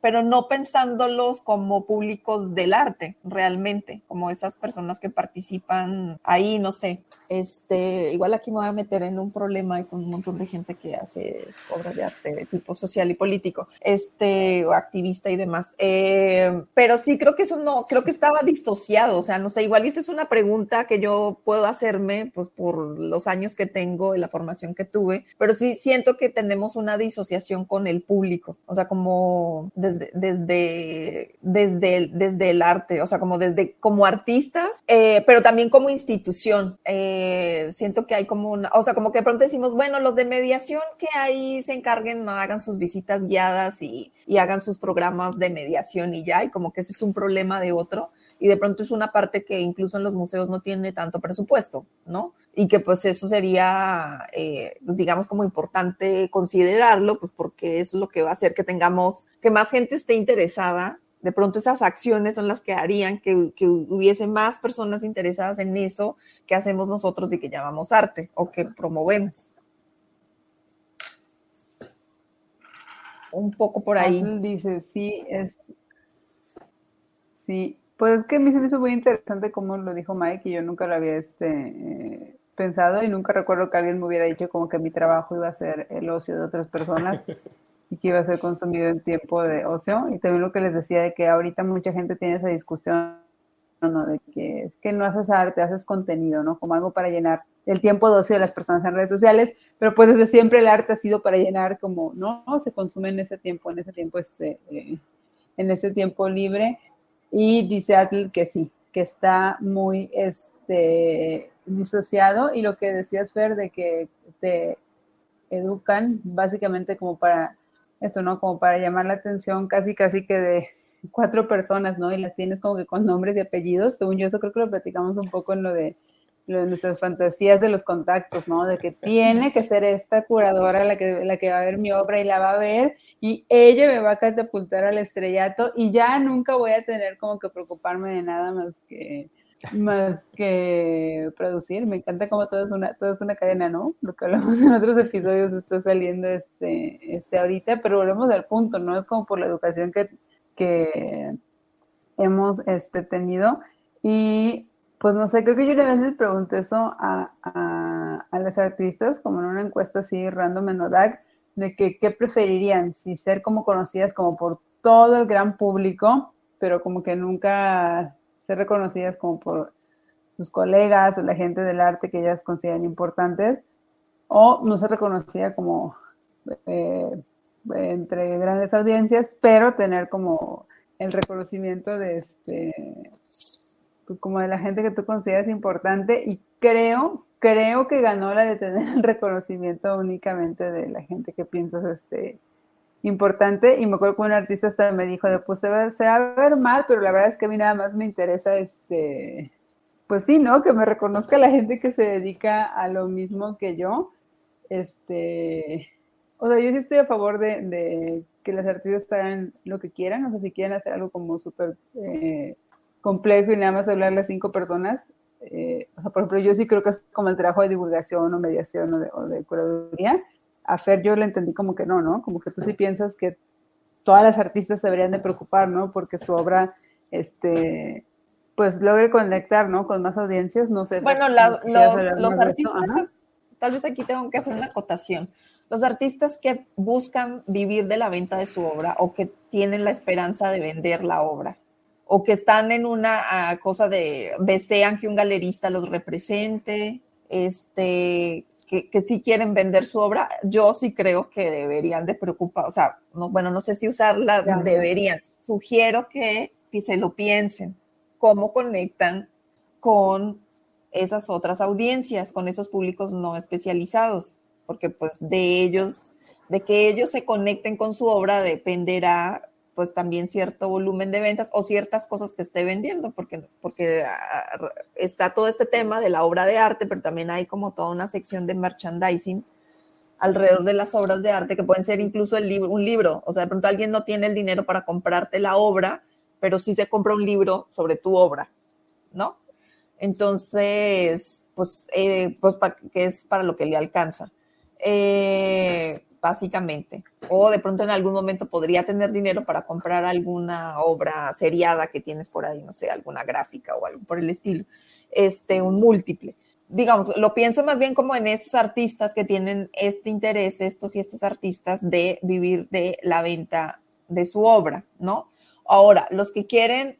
pero no pensándolos como públicos del arte, realmente, como esas personas que participan ahí, no sé. Este, igual aquí me voy a meter en un problema con un montón de gente que hace obras de arte de tipo social y político, este, o activista y demás. Eh, pero sí creo que eso no, creo que estaba disociado, o sea, no sé, igual esta es una pregunta que yo puedo hacerme, pues por los años que tengo y la formación que tuve, pero sí siento que tenemos una disociación con el público, o sea, como desde, desde, desde, desde el arte, o sea, como desde como artistas, eh, pero también como institución. Eh, siento que hay como una, o sea, como que de pronto decimos, bueno, los de mediación que ahí se encarguen, hagan sus visitas guiadas y, y hagan sus programas de mediación y ya, y como que ese es un problema de otro y de pronto es una parte que incluso en los museos no tiene tanto presupuesto, ¿no? Y que pues eso sería, eh, pues, digamos, como importante considerarlo, pues porque eso es lo que va a hacer que tengamos, que más gente esté interesada. De pronto esas acciones son las que harían que, que hubiese más personas interesadas en eso que hacemos nosotros y que llamamos arte o que promovemos. Un poco por ahí. Dice, sí, es, sí, Pues es que a mí se me hizo muy interesante como lo dijo Mike y yo nunca lo había este, eh, pensado y nunca recuerdo que alguien me hubiera dicho como que mi trabajo iba a ser el ocio de otras personas y que iba a ser consumido en tiempo de ocio. Y también lo que les decía de que ahorita mucha gente tiene esa discusión, ¿no? De que es que no haces arte, haces contenido, ¿no? Como algo para llenar el tiempo de ocio de las personas en redes sociales, pero pues desde siempre el arte ha sido para llenar como, ¿no? Se consume en ese tiempo, en ese tiempo, este, eh, en ese tiempo libre. Y dice Atle que sí, que está muy este, disociado. Y lo que decías, Fer, de que te educan básicamente como para esto, ¿no? Como para llamar la atención casi, casi que de cuatro personas, ¿no? Y las tienes como que con nombres y apellidos. Según yo, eso creo que lo platicamos un poco en lo de nuestras fantasías de los contactos, ¿no? De que tiene que ser esta curadora la que, la que va a ver mi obra y la va a ver y ella me va a catapultar al estrellato y ya nunca voy a tener como que preocuparme de nada más que más que producir. Me encanta como todo es una, todo es una cadena, ¿no? Lo que hablamos en otros episodios está saliendo este, este ahorita, pero volvemos al punto, ¿no? Es como por la educación que, que hemos este, tenido. Y pues no sé, creo que yo una vez les pregunté eso a, a, las artistas, como en una encuesta así random en ODAC, de que qué preferirían, si ser como conocidas como por todo el gran público, pero como que nunca ser reconocidas como por sus colegas o la gente del arte que ellas consideran importantes, o no ser reconocida como eh, entre grandes audiencias, pero tener como el reconocimiento de este como de la gente que tú consideras importante y creo, creo que ganó la de tener el reconocimiento únicamente de la gente que piensas este, importante y me acuerdo que un artista hasta me dijo de pues se va, a ver mal, pero la verdad es que a mí nada más me interesa este, pues sí, ¿no? Que me reconozca la gente que se dedica a lo mismo que yo. Este, o sea, yo sí estoy a favor de, que las artistas hagan lo que quieran, o sea, si quieren hacer algo como súper eh, complejo y nada más hablarle a cinco personas. Eh, o sea, por ejemplo, yo sí creo que es como el trabajo de divulgación o mediación o de, curaduría. A Fer yo le entendí como que no, ¿no? Como que tú sí piensas que todas las artistas deberían de preocupar, ¿no? Porque su obra, este, pues logre conectar, ¿no? Con más audiencias, no sé. Bueno, los, los artistas, tal vez aquí tengo que hacer una acotación. Los artistas que buscan vivir de la venta de su obra o que tienen la esperanza de vender la obra, o que están en una cosa de desean que un galerista los represente, este, que, que sí quieren vender su obra, yo sí creo que deberían de preocupar, o sea, no, bueno, no sé si usarla, deberían. Sugiero que, que se lo piensen, cómo conectan con esas otras audiencias, con esos públicos no especializados, porque pues de ellos, de que ellos se conecten con su obra dependerá pues también cierto volumen de ventas o ciertas cosas que esté vendiendo, porque, porque ah, está todo este tema de la obra de arte, pero también hay como toda una sección de merchandising alrededor de las obras de arte, que pueden ser incluso el libro, un libro, o sea, de pronto alguien no tiene el dinero para comprarte la obra, pero sí se compra un libro sobre tu obra, ¿no? Entonces, pues, eh, pues que es para lo que le alcanza. Eh, básicamente. O de pronto en algún momento podría tener dinero para comprar alguna obra seriada que tienes por ahí, no sé, alguna gráfica o algo por el estilo, este, un múltiple. Digamos, lo pienso más bien como en estos artistas que tienen este interés, estos y estos artistas, de vivir de la venta de su obra, ¿no? Ahora, los que quieren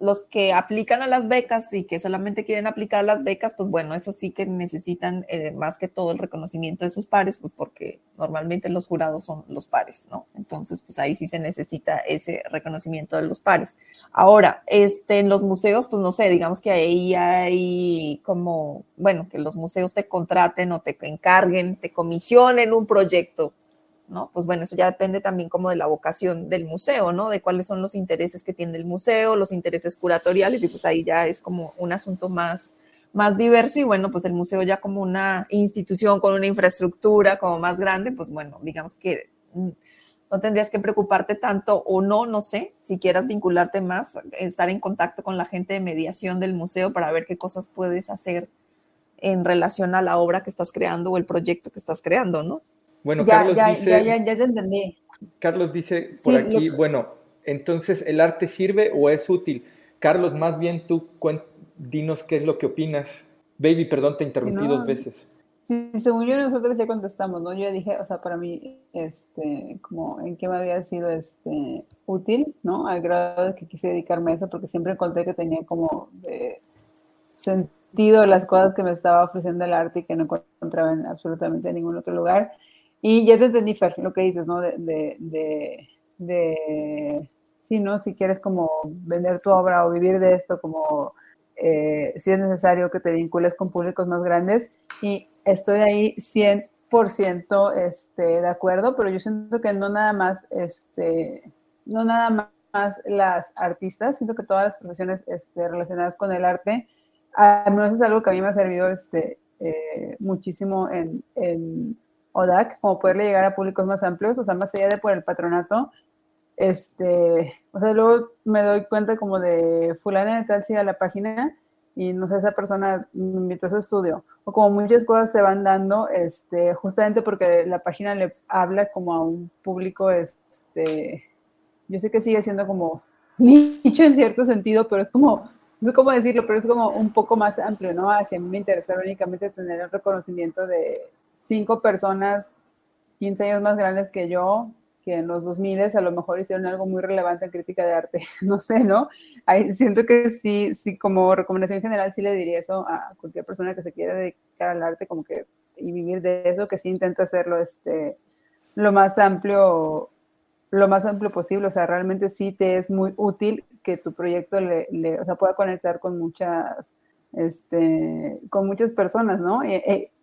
los que aplican a las becas y que solamente quieren aplicar las becas, pues bueno, eso sí que necesitan eh, más que todo el reconocimiento de sus pares, pues porque normalmente los jurados son los pares, ¿no? Entonces, pues ahí sí se necesita ese reconocimiento de los pares. Ahora, este, en los museos, pues no sé, digamos que ahí hay como, bueno, que los museos te contraten o te encarguen, te comisionen un proyecto ¿no? Pues bueno, eso ya depende también como de la vocación del museo, ¿no? De cuáles son los intereses que tiene el museo, los intereses curatoriales, y pues ahí ya es como un asunto más, más diverso y bueno, pues el museo ya como una institución con una infraestructura como más grande, pues bueno, digamos que mm, no tendrías que preocuparte tanto o no, no sé, si quieras vincularte más, estar en contacto con la gente de mediación del museo para ver qué cosas puedes hacer en relación a la obra que estás creando o el proyecto que estás creando, ¿no? Bueno, Carlos dice. Ya, ya, te entendí. Carlos dice por aquí, bueno, entonces el arte sirve o es útil. Carlos, más bien tú dinos qué es lo que opinas. Baby, perdón, te interrumpí dos veces. Sí, según yo nosotros ya contestamos, ¿no? Yo ya dije, o sea, para mí, este, como en qué me había sido este, útil, ¿no? Al grado de que quise dedicarme a eso, porque siempre encontré que tenía como sentido las cosas que me estaba ofreciendo el arte y que no encontraba en absolutamente ningún otro lugar. Y ya te entendí, Fer, lo que dices, ¿no? De, de, de, sí, ¿no? Si quieres como vender tu obra o vivir de esto como eh, si es necesario que te vincules con públicos más grandes y estoy ahí 100% este, de acuerdo, pero yo siento que no nada más, este, no nada más las artistas, siento que todas las profesiones este, relacionadas con el arte, al menos es algo que a mí me ha servido este, eh, muchísimo en ODAC, como poderle llegar a públicos más amplios, o sea, más allá de por el patronato, este, o sea, luego me doy cuenta como de fulana de tal siga la página y no sé, esa persona me invitó a su estudio. O como muchas cosas se van dando, este, justamente porque la página le habla como a un público, este, yo sé que sigue siendo como nicho en cierto sentido, pero es como, no sé cómo decirlo, pero es como un poco más amplio, ¿no? Así a mí me interesa únicamente tener el reconocimiento de cinco personas 15 años más grandes que yo, que en los 2000 a lo mejor hicieron algo muy relevante en crítica de arte, no sé, ¿no? Ahí siento que sí, sí, como recomendación general sí le diría eso a cualquier persona que se quiera dedicar al arte como que y vivir de eso, que sí intenta hacerlo este, lo más amplio lo más amplio posible, o sea, realmente sí te es muy útil que tu proyecto le, o sea, pueda conectar con muchas, este, con muchas personas, ¿no?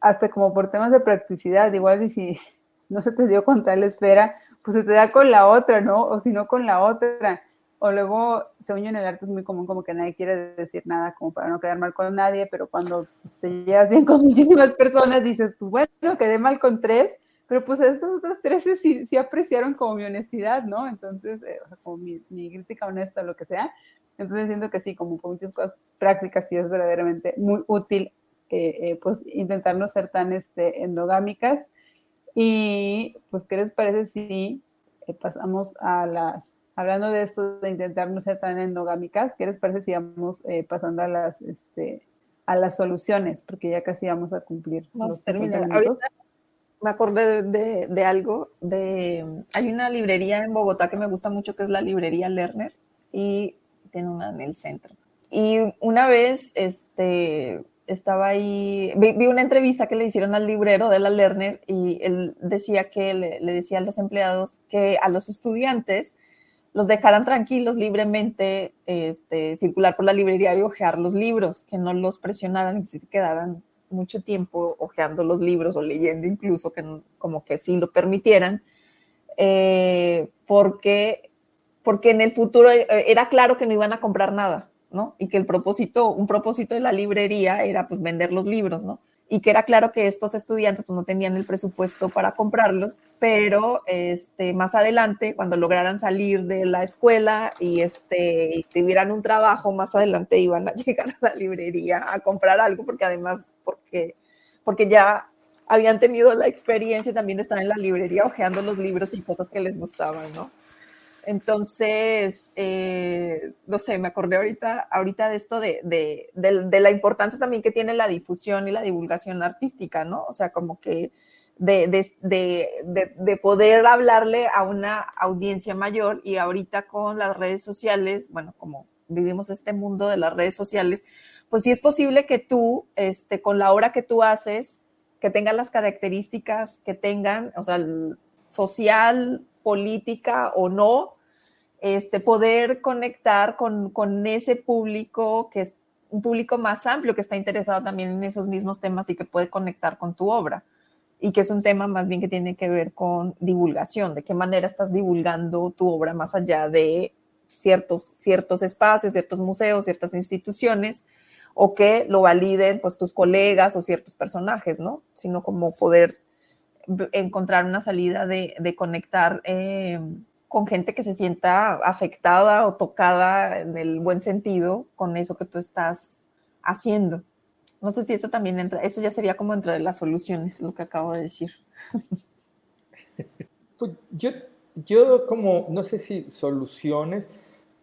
hasta como por temas de practicidad, igual y si no se te dio con tal esfera, pues se te da con la otra, ¿no? O si no con la otra. O luego, según en el arte es muy común como que nadie quiere decir nada como para no quedar mal con nadie, pero cuando te llevas bien con muchísimas personas dices, pues bueno, quedé mal con tres, pero pues estos otros tres sí, sí apreciaron como mi honestidad, ¿no? Entonces, eh, o como mi, crítica honesta, lo que sea. Entonces siento que sí, como con muchas cosas prácticas, sí es verdaderamente muy útil, eh, eh, pues intentar no ser tan este, endogámicas. Y pues, ¿qué les parece si eh, pasamos a las, hablando de esto de intentar no ser tan endogámicas, ¿qué les parece si vamos eh, pasando a las, este, a las soluciones? Porque ya casi vamos a cumplir los Ahorita me acordé de, de, algo, de, hay una librería en Bogotá que me gusta mucho, que es la librería Lerner, y una en el centro. Y una vez, este, estaba ahí, vi, una entrevista que le hicieron al librero de la Lerner y él decía que le, decía a los empleados que a los estudiantes los dejaran tranquilos libremente este, circular por la librería y ojear los libros, que no los presionaran y se quedaran mucho tiempo ojeando los libros o leyendo incluso, que como que sí lo permitieran, eh, porque, porque en el futuro eh, era claro que no iban a comprar nada. ¿no? Y que el propósito, un propósito de la librería era pues vender los libros, ¿no? Y que era claro que estos estudiantes pues no tenían el presupuesto para comprarlos, pero este, más adelante, cuando lograran salir de la escuela y, este, tuvieran un trabajo, más adelante iban a llegar a la librería a comprar algo, porque además, porque, porque ya habían tenido la experiencia también de estar en la librería hojeando los libros y cosas que les gustaban, ¿no? Entonces, eh, no sé, me acordé ahorita, ahorita de esto de, de, de, la importancia también que tiene la difusión y la divulgación artística, ¿no? O sea, como que de, de, poder hablarle a una audiencia mayor y ahorita con las redes sociales, bueno, como vivimos este mundo de las redes sociales, pues sí es posible que tú, este, con la obra que tú haces, que tengan las características que tengan, o sea, social, política o no, este, poder conectar con, con ese público que es un público más amplio que está interesado también en esos mismos temas y que puede conectar con tu obra. Y que es un tema más bien que tiene que ver con divulgación, de qué manera estás divulgando tu obra más allá de ciertos, ciertos espacios, ciertos museos, ciertas instituciones, o que lo validen pues tus colegas o ciertos personajes, ¿no? Sino como poder encontrar una salida de, de conectar eh, con gente que se sienta afectada o tocada en el buen sentido con eso que tú estás haciendo. No sé si eso también entra, eso ya sería como entre las soluciones, lo que acabo de decir. Pues yo, yo como, no sé si soluciones,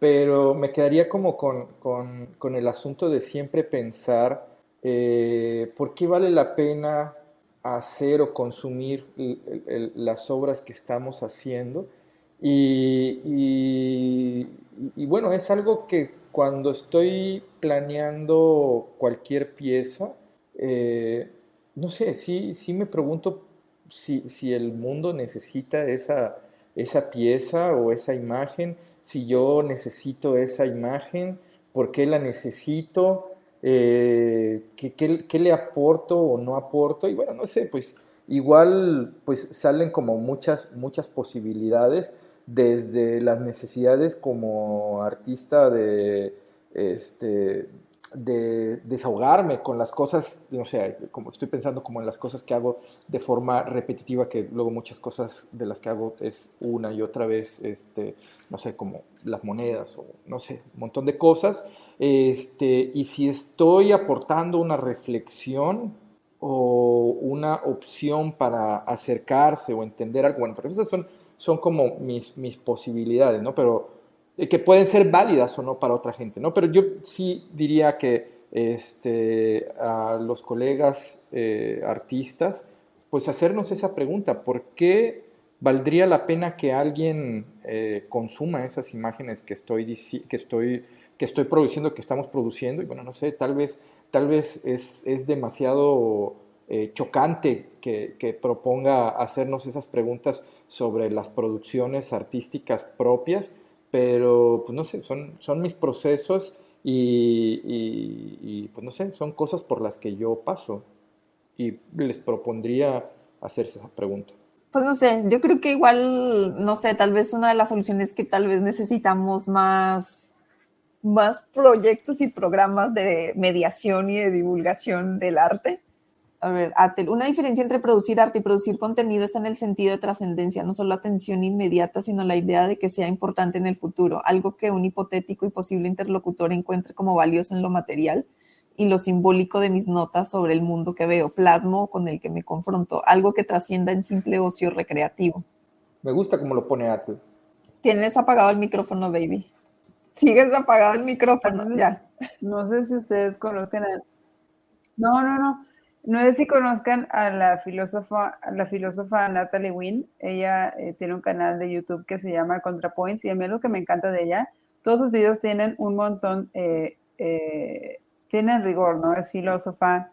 pero me quedaría como con, con, con el asunto de siempre pensar eh, por qué vale la pena hacer o consumir las obras que estamos haciendo. Y, bueno, es algo que cuando estoy planeando cualquier pieza, eh, no sé, sí, sí me pregunto si, si el mundo necesita esa, esa pieza o esa imagen, si yo necesito esa imagen, por qué la necesito, eh, ¿qué, le aporto o no aporto. Y bueno, no sé, pues igual pues salen como muchas, muchas posibilidades desde las necesidades como artista de, este, de desahogarme con las cosas, no sé, como estoy pensando como en las cosas que hago de forma repetitiva, que luego muchas cosas de las que hago es una y otra vez, este, no sé, como las monedas o no sé, un montón de cosas. Este, y si estoy aportando una reflexión o una opción para acercarse o entender algo, bueno, pero esas son, son como mis, mis posibilidades, ¿no? Pero eh, que pueden ser válidas o no para otra gente, ¿no? Pero yo sí diría que este, a los colegas eh, artistas, pues hacernos esa pregunta, ¿por qué valdría la pena que alguien eh, consuma esas imágenes que estoy, que, estoy, que estoy produciendo, que estamos produciendo? Y bueno, no sé, tal vez, tal vez es, es demasiado chocante que, que proponga hacernos esas preguntas sobre las producciones artísticas propias, pero pues no sé, son, son mis procesos y, pues no sé, son cosas por las que yo paso y les propondría hacerse esa pregunta. Pues no sé, yo creo que igual, no sé, tal vez una de las soluciones es que tal vez necesitamos más, más proyectos y programas de mediación y de divulgación del arte a ver, Atel, una diferencia entre producir arte y producir contenido está en el sentido de trascendencia, no solo atención inmediata, sino la idea de que sea importante en el futuro, algo que un hipotético y posible interlocutor encuentre como valioso en lo material y lo simbólico de mis notas sobre el mundo que veo, plasmo con el que me confronto, algo que trascienda en simple ocio recreativo. Me gusta cómo lo pone Atel. Tienes apagado el micrófono, baby. Sigues apagado el micrófono, ya. No sé si ustedes conocen a... No, no, no. No sé si conozcan a la filósofa, la filósofa Natalie Wynn. Ella eh, tiene un canal de YouTube que se llama ContraPoints y a mí lo que me encanta de ella, todos sus videos tienen un montón, eh, eh, tienen rigor, ¿no? Es filósofa,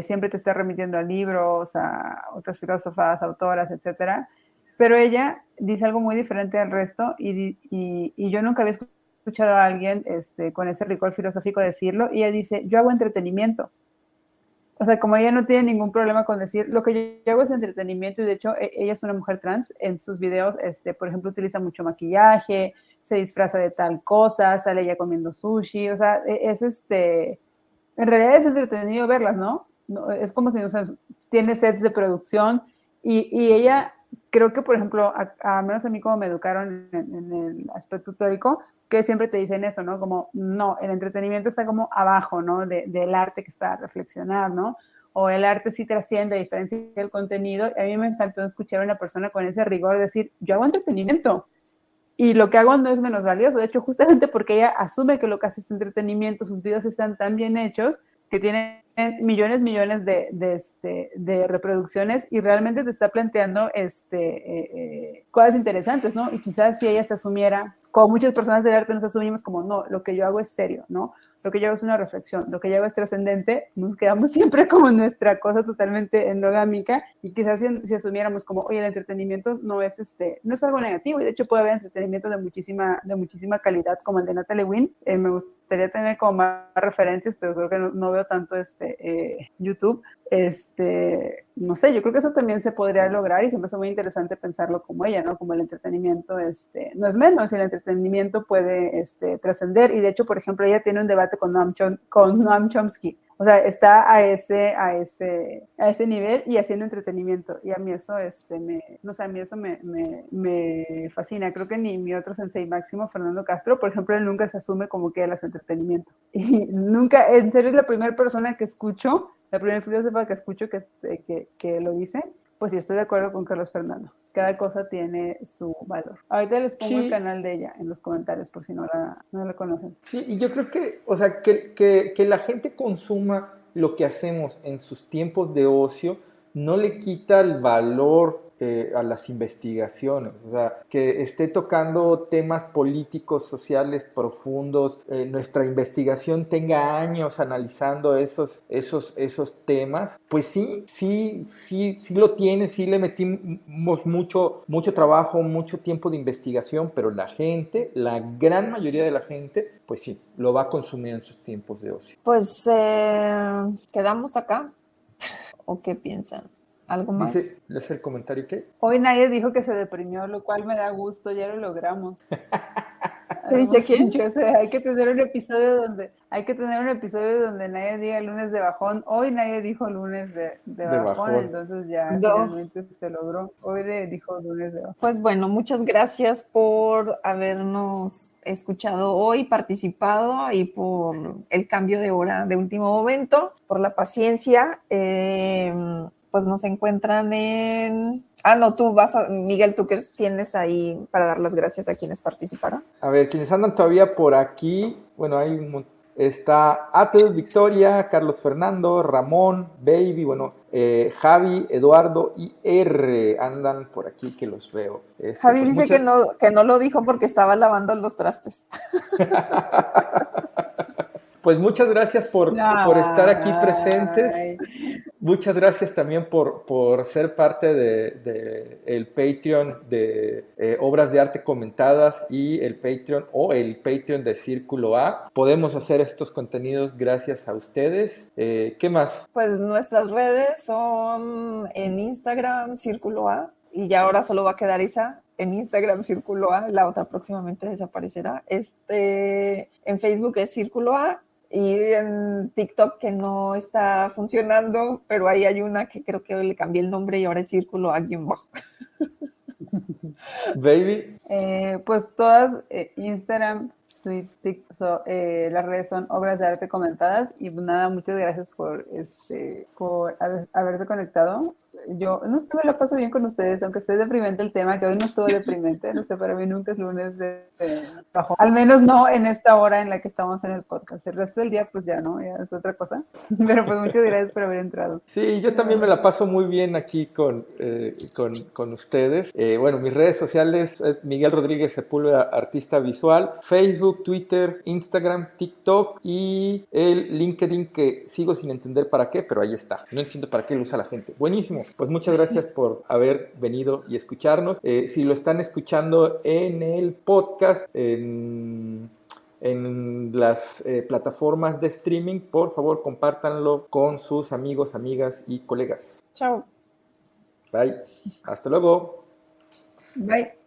siempre te está remitiendo a libros, a otras filósofas, autoras, etcétera. Pero ella dice algo muy diferente al resto y, y yo nunca había escuchado a alguien este, con ese rigor filosófico decirlo. Y ella dice, yo hago entretenimiento o sea, como ella no tiene ningún problema con decir, lo que yo, hago es entretenimiento y de hecho e, ella es una mujer trans, en sus videos, este, por ejemplo, utiliza mucho maquillaje, se disfraza de tal cosa, sale ella comiendo sushi, o sea, e, es este, en realidad es entretenido verlas, ¿no? es como si, o sea, tiene sets de producción y, y ella, creo que, por ejemplo, a, menos a mí como me educaron en, en el aspecto teórico, que siempre te dicen eso, ¿no? Como, no, el entretenimiento está como abajo, ¿no? del arte que está a reflexionar, ¿no? O el arte sí trasciende a diferencia del contenido. a mí me encantó escuchar a una persona con ese rigor decir, yo hago entretenimiento y lo que hago no es menos valioso. De hecho, justamente porque ella asume que lo que hace es entretenimiento, sus videos están tan bien hechos que tienen millones, millones de, este, de reproducciones y realmente te está planteando este, eh, eh, cosas interesantes, ¿no? Y quizás si ella se asumiera, como muchas personas de arte nos asumimos como, no, lo que yo hago es serio, ¿no? lo que yo hago es una reflexión, lo que yo hago es trascendente, nos quedamos siempre como nuestra cosa totalmente endogámica y quizás si, asumiéramos como, oye, el entretenimiento no es, este, no es algo negativo y de hecho puede haber entretenimiento de muchísima, de muchísima calidad como el de Natalie Wynn. Eh, me gustaría tener como más referencias, pero creo que no, veo tanto este, eh, YouTube. Este, no sé, yo creo que eso también se podría lograr y se me hace muy interesante pensarlo como ella, ¿no? Como el entretenimiento, este, no es menos, el entretenimiento puede este, trascender y de hecho, por ejemplo, ella tiene un debate con Noam, con Noam Chomsky, o sea, está a ese, a ese, a ese nivel y haciendo entretenimiento. Y a mí eso, este, me, no sé, a mí eso me, me, me, fascina. Creo que ni mi otro sensei máximo, Fernando Castro, por ejemplo, él nunca se asume como que él hace entretenimiento. Y nunca, en serio, es la primera persona que escucho la primera filósofa que escucho que, que, que, lo dice, pues sí estoy de acuerdo con Carlos Fernando. Cada cosa tiene su valor. Ahorita les pongo el canal de ella en los comentarios por si no la, no la conocen. Sí, y yo creo que, o sea, que, que, que la gente consuma lo que hacemos en sus tiempos de ocio no le quita el valor eh, a las investigaciones, o sea, que esté tocando temas políticos, sociales profundos, eh, nuestra investigación tenga años analizando esos, esos, esos temas, pues sí, sí, sí, sí lo tiene, sí le metimos mucho, mucho trabajo, mucho tiempo de investigación, pero la gente, la gran mayoría de la gente, pues sí, lo va a consumir en sus tiempos de ocio. Pues eh, quedamos acá. ¿O qué piensan? ¿Algo más? Dice, ¿es el comentario qué? Hoy nadie dijo que se deprimió, lo cual me da gusto, ya lo logramos. dice quién? Yo sé, hay que tener un episodio donde hay que tener un episodio donde nadie diga lunes de bajón. Hoy nadie dijo lunes de, bajón, entonces ya finalmente se logró. Hoy le dijo lunes de bajón. Pues bueno, muchas gracias por habernos escuchado hoy, participado y por el cambio de hora de último momento, por la paciencia. Eh, pues nos encuentran en... Ah, no, tú vas a... Miguel, ¿tú qué tienes ahí para dar las gracias a quienes participaron? A ver, quienes andan todavía por aquí, bueno, hay un Está Atle, Victoria, Carlos Fernando, Ramón, Baby, bueno, eh, Javi, Eduardo y R andan por aquí que los veo. Este, Javi pues dice que, no, que no lo dijo porque estaba lavando los trastes. Pues muchas gracias por, por estar aquí presentes. Muchas gracias también por, por ser parte del de, el Patreon de eh, Obras de Arte Comentadas y el Patreon o el Patreon de Círculo A. Podemos hacer estos contenidos gracias a ustedes. Eh, ¿Qué más? Pues nuestras redes son en Instagram Círculo A y ya ahora solo va a quedar Isa en Instagram Círculo A, la otra próximamente desaparecerá. Este, en Facebook es Círculo A y en TikTok que no está funcionando, pero ahí hay una que creo que le cambié el nombre y ahora es Círculo Alguien Bajo. Baby. Eh, pues todas, eh, Instagram, eh, las redes son obras de arte comentadas y pues nada, muchas gracias por este por haberse conectado. Yo no sé, me lo paso bien con ustedes, aunque esté deprimente el tema, que hoy no estuvo deprimente, no sé, para mí nunca es lunes de, trabajo. Al menos no en esta hora en la que estamos en el podcast. El resto del día, pues ya no, ya es otra cosa. Pero pues muchas gracias por haber entrado. Sí, yo también me la paso muy bien aquí con, eh, con, con, ustedes. Eh, bueno, mis redes sociales, Miguel Rodríguez Sepúlveda, artista visual, Facebook, Twitter, Instagram, TikTok y el LinkedIn que sigo sin entender para qué, pero ahí está. No entiendo para qué lo usa la gente. Buenísimo. Pues muchas gracias por haber venido y escucharnos. Eh, si lo están escuchando en el podcast, en en las eh, plataformas de streaming, por favor compártanlo con sus amigos, amigas y colegas. Chao. Bye. Hasta luego. Bye.